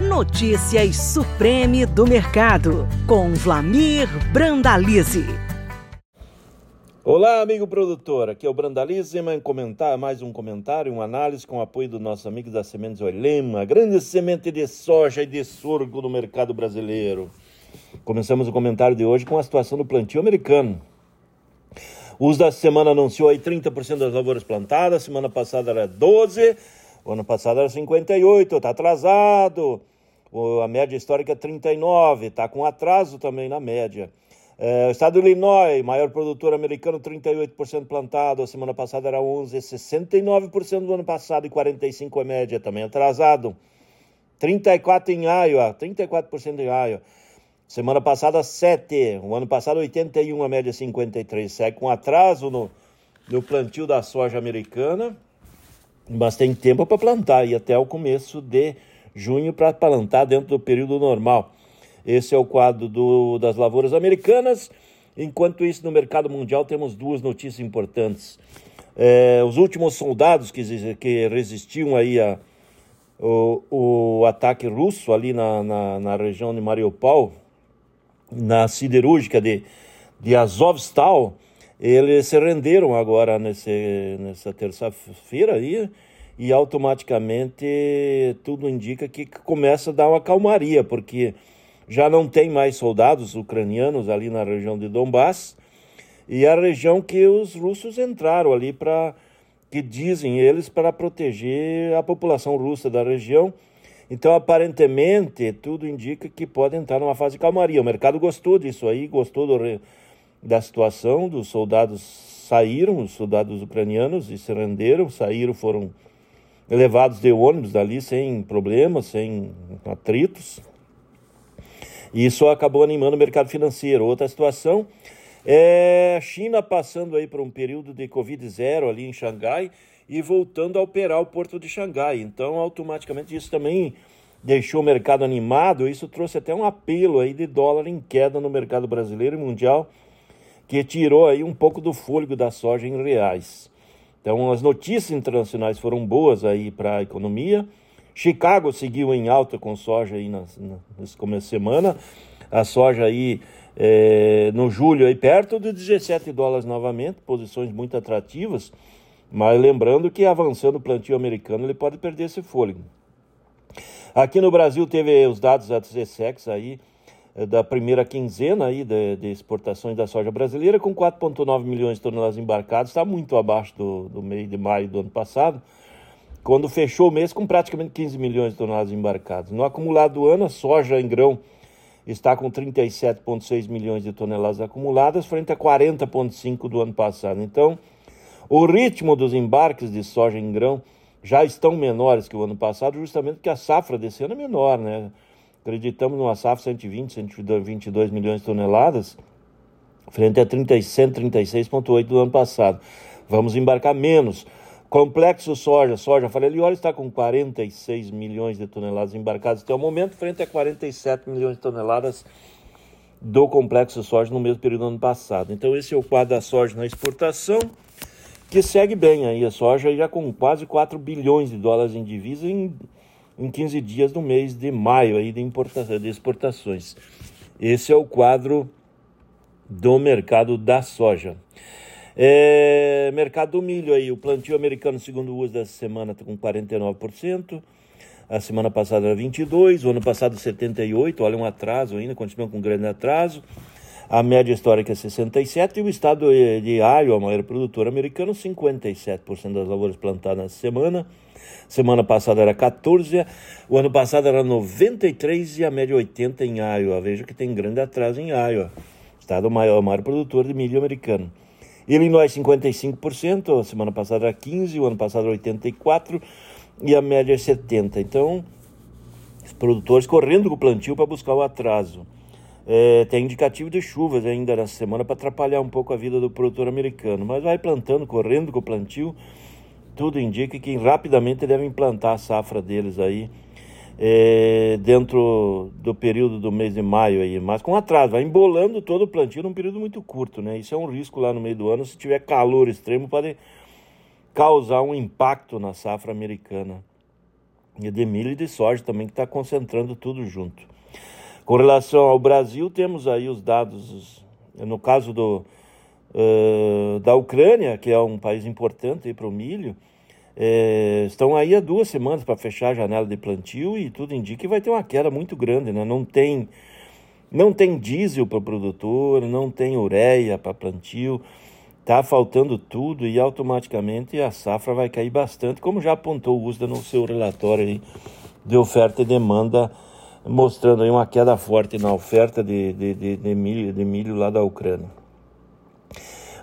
Notícias Supreme do Mercado, com Vlamir Brandalize. Olá, amigo produtor. Aqui é o Brandalize, mais um comentário, uma análise com o apoio do nosso amigo da Sementes Oilema, grande semente de soja e de sorgo no mercado brasileiro. Começamos o comentário de hoje com a situação do plantio americano. O uso da semana anunciou aí 30% das lavouras plantadas, semana passada era 12%, o ano passado era 58%, está atrasado. A média histórica é 39, está com atraso também na média. É, o estado do Illinois, maior produtor americano, 38% plantado. A semana passada era 11, 69% do ano passado e 45% a média, também atrasado. 34 em Iowa, 34% em Iowa. Semana passada, 7. O ano passado, 81, a média 53. Segue com atraso no, no plantio da soja americana, mas tem tempo para plantar e até o começo de junho para plantar dentro do período normal. Esse é o quadro do, das lavouras americanas. Enquanto isso, no mercado mundial, temos duas notícias importantes. É, os últimos soldados que, que resistiam aí a, o, o ataque russo ali na, na, na região de Mariupol, na siderúrgica de, de Azovstal, eles se renderam agora nesse, nessa terça-feira aí, e automaticamente tudo indica que começa a dar uma calmaria, porque já não tem mais soldados ucranianos ali na região de Donbass, e a região que os russos entraram ali para, que dizem eles, para proteger a população russa da região então, aparentemente, tudo indica que pode entrar numa fase de calmaria. O mercado gostou disso aí, gostou do, da situação, dos soldados saíram, os soldados ucranianos, e se renderam, saíram, foram levados de ônibus dali sem problemas, sem atritos. E isso acabou animando o mercado financeiro. Outra situação é a China passando aí por um período de Covid zero ali em Xangai, e voltando a operar o porto de Xangai. Então, automaticamente, isso também deixou o mercado animado. Isso trouxe até um apelo aí de dólar em queda no mercado brasileiro e mundial, que tirou aí um pouco do fôlego da soja em reais. Então, as notícias internacionais foram boas aí para a economia. Chicago seguiu em alta com soja aí nas, nesse começo de semana. A soja aí é, no julho aí perto de 17 dólares novamente, posições muito atrativas. Mas lembrando que avançando o plantio americano, ele pode perder esse fôlego. Aqui no Brasil teve os dados da TCSEX aí, da primeira quinzena aí de, de exportações da soja brasileira, com 4,9 milhões de toneladas embarcadas, está muito abaixo do, do mês de maio do ano passado, quando fechou o mês com praticamente 15 milhões de toneladas embarcadas. No acumulado do ano, a soja em grão está com 37,6 milhões de toneladas acumuladas, frente a 40,5 do ano passado. Então, o ritmo dos embarques de soja em grão já estão menores que o ano passado, justamente porque a safra desse ano é menor, né? Acreditamos numa safra 120, 122 milhões de toneladas, frente a 136,8 do ano passado. Vamos embarcar menos. Complexo soja, soja Farelioli está com 46 milhões de toneladas embarcadas até o momento, frente a 47 milhões de toneladas do complexo soja no mesmo período do ano passado. Então esse é o quadro da soja na exportação que segue bem aí. A soja já com quase 4 bilhões de dólares em divisa em, em 15 dias do mês de maio aí de, importação, de exportações. Esse é o quadro do mercado da soja. É, mercado do milho aí, o plantio americano, segundo o uso dessa semana, está com 49%. A semana passada era 22%, o ano passado 78%, olha um atraso ainda, continua com um grande atraso. A média histórica é 67% e o estado de Iowa, a maior produtor americano, 57% das lavouras plantadas na semana. Semana passada era 14, o ano passado era 93 e a média 80 em Iowa. Veja que tem grande atraso em Iowa. Estado maior, maior produtor de milho americano. Illinois 55%, a semana passada era 15, o ano passado era 84 e a média é 70. Então, os produtores correndo com o plantio para buscar o atraso. É, tem indicativo de chuvas ainda na semana para atrapalhar um pouco a vida do produtor americano, mas vai plantando, correndo com o plantio, tudo indica que rapidamente devem plantar a safra deles aí é, dentro do período do mês de maio aí, mas com atraso, vai embolando todo o plantio num período muito curto, né? Isso é um risco lá no meio do ano, se tiver calor extremo pode causar um impacto na safra americana. e de milho e de soja também, que está concentrando tudo junto. Com relação ao Brasil, temos aí os dados, no caso do, uh, da Ucrânia, que é um país importante para o milho, é, estão aí há duas semanas para fechar a janela de plantio e tudo indica que vai ter uma queda muito grande, né? Não tem, não tem diesel para o produtor, não tem ureia para plantio, tá faltando tudo e automaticamente a safra vai cair bastante, como já apontou o USDA no seu relatório aí de oferta e demanda, mostrando aí uma queda forte na oferta de, de, de, de milho, de milho lá da Ucrânia.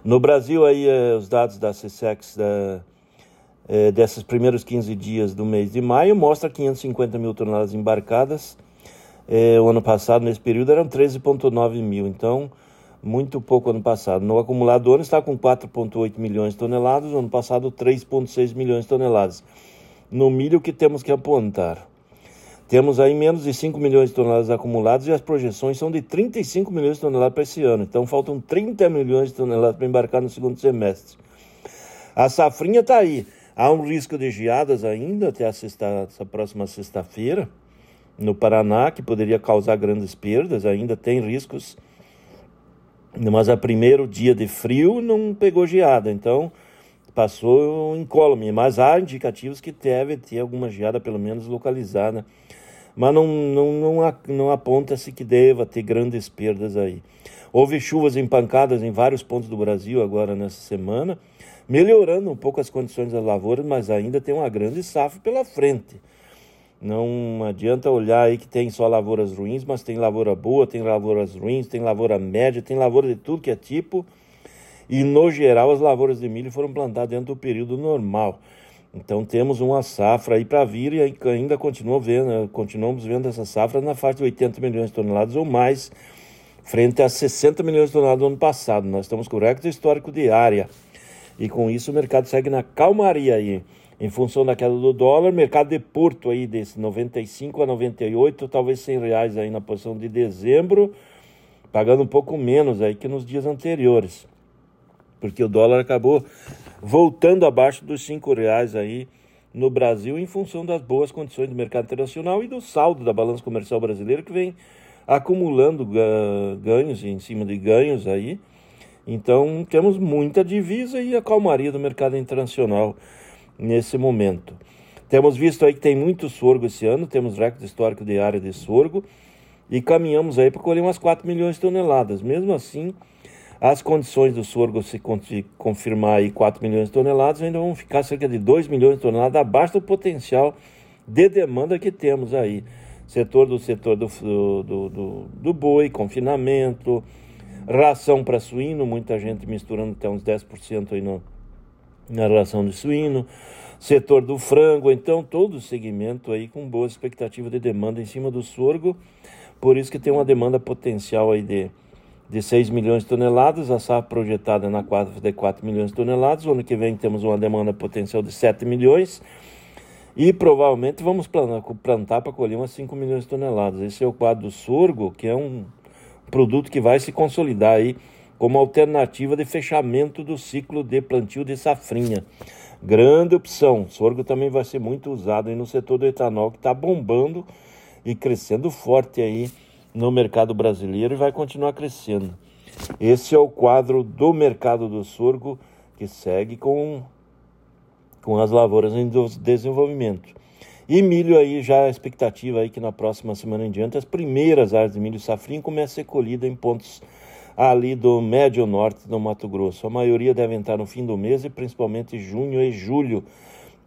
No Brasil aí eh, os dados da CSEX da é, desses primeiros 15 dias do mês de maio mostra 550 mil toneladas embarcadas. É, o ano passado, nesse período, eram 13,9 mil, então muito pouco ano passado. No acumulado do ano está com 4,8 milhões de toneladas, no ano passado 3,6 milhões de toneladas. No milho, que temos que apontar? Temos aí menos de 5 milhões de toneladas acumuladas e as projeções são de 35 milhões de toneladas para esse ano. Então faltam 30 milhões de toneladas para embarcar no segundo semestre. A safrinha está aí. Há um risco de geadas ainda até a sexta, essa próxima sexta-feira no Paraná, que poderia causar grandes perdas, ainda tem riscos. Mas a primeiro dia de frio não pegou geada, então passou incólume. Mas há indicativos que deve ter alguma geada, pelo menos localizada. Mas não, não, não, não aponta-se que deva ter grandes perdas aí. Houve chuvas empancadas em vários pontos do Brasil agora nessa semana melhorando um pouco as condições das lavouras, mas ainda tem uma grande safra pela frente. Não adianta olhar aí que tem só lavouras ruins, mas tem lavoura boa, tem lavouras ruins, tem lavoura média, tem lavoura de tudo que é tipo. E no geral as lavouras de milho foram plantadas dentro do período normal. Então temos uma safra aí para vir e ainda continua vendo, continuamos vendo essa safra na faixa de 80 milhões de toneladas ou mais, frente a 60 milhões de toneladas do ano passado. Nós estamos com recorde histórico de área. E com isso o mercado segue na calmaria aí. Em função da queda do dólar, mercado de Porto aí desse 95 a 98, talvez 100 reais aí na posição de dezembro, pagando um pouco menos aí que nos dias anteriores. Porque o dólar acabou voltando abaixo dos 5 reais aí no Brasil em função das boas condições do mercado internacional e do saldo da balança comercial brasileira que vem acumulando ganhos em cima de ganhos aí então, temos muita divisa e a calmaria do mercado internacional nesse momento. Temos visto aí que tem muito sorgo esse ano, temos recorde histórico de área de sorgo e caminhamos aí para colher umas 4 milhões de toneladas. Mesmo assim, as condições do sorgo se confirmar aí 4 milhões de toneladas, ainda vão ficar cerca de 2 milhões de toneladas abaixo do potencial de demanda que temos aí. Setor do setor do, do, do, do boi, confinamento, Ração para suíno, muita gente misturando até uns 10% aí no, na ração de suíno. Setor do frango, então todo o segmento aí com boa expectativa de demanda em cima do sorgo. Por isso que tem uma demanda potencial aí de, de 6 milhões de toneladas, a safra projetada na 4 de 4 milhões de toneladas. O ano que vem temos uma demanda potencial de 7 milhões. E provavelmente vamos plantar para colher umas 5 milhões de toneladas. Esse é o quadro do sorgo, que é um produto que vai se consolidar aí como alternativa de fechamento do ciclo de plantio de safrinha. Grande opção. Sorgo também vai ser muito usado aí no setor do etanol, que está bombando e crescendo forte aí no mercado brasileiro e vai continuar crescendo. Esse é o quadro do mercado do sorgo que segue com, com as lavouras em desenvolvimento. E milho aí, já a expectativa aí que na próxima semana em diante as primeiras áreas de milho safrinho comecem a ser colhidas em pontos ali do médio norte do Mato Grosso. A maioria deve entrar no fim do mês e principalmente junho e julho,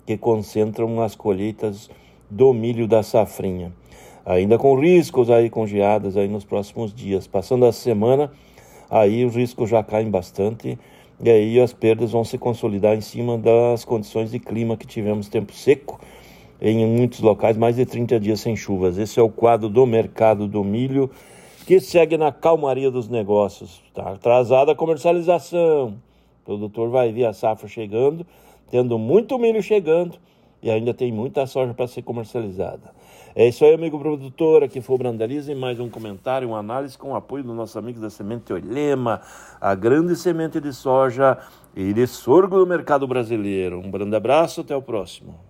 que concentram as colheitas do milho da safrinha. Ainda com riscos aí com geadas aí nos próximos dias. Passando a semana, aí os riscos já caem bastante e aí as perdas vão se consolidar em cima das condições de clima que tivemos tempo seco em muitos locais, mais de 30 dias sem chuvas. Esse é o quadro do mercado do milho, que segue na calmaria dos negócios. Está atrasada a comercialização. O produtor vai ver a safra chegando, tendo muito milho chegando e ainda tem muita soja para ser comercializada. É isso aí, amigo produtor. Aqui foi o Brandaliza e mais um comentário, uma análise com o apoio do nosso amigo da Semente Olema, a grande semente de soja e de sorgo do mercado brasileiro. Um grande abraço, até o próximo.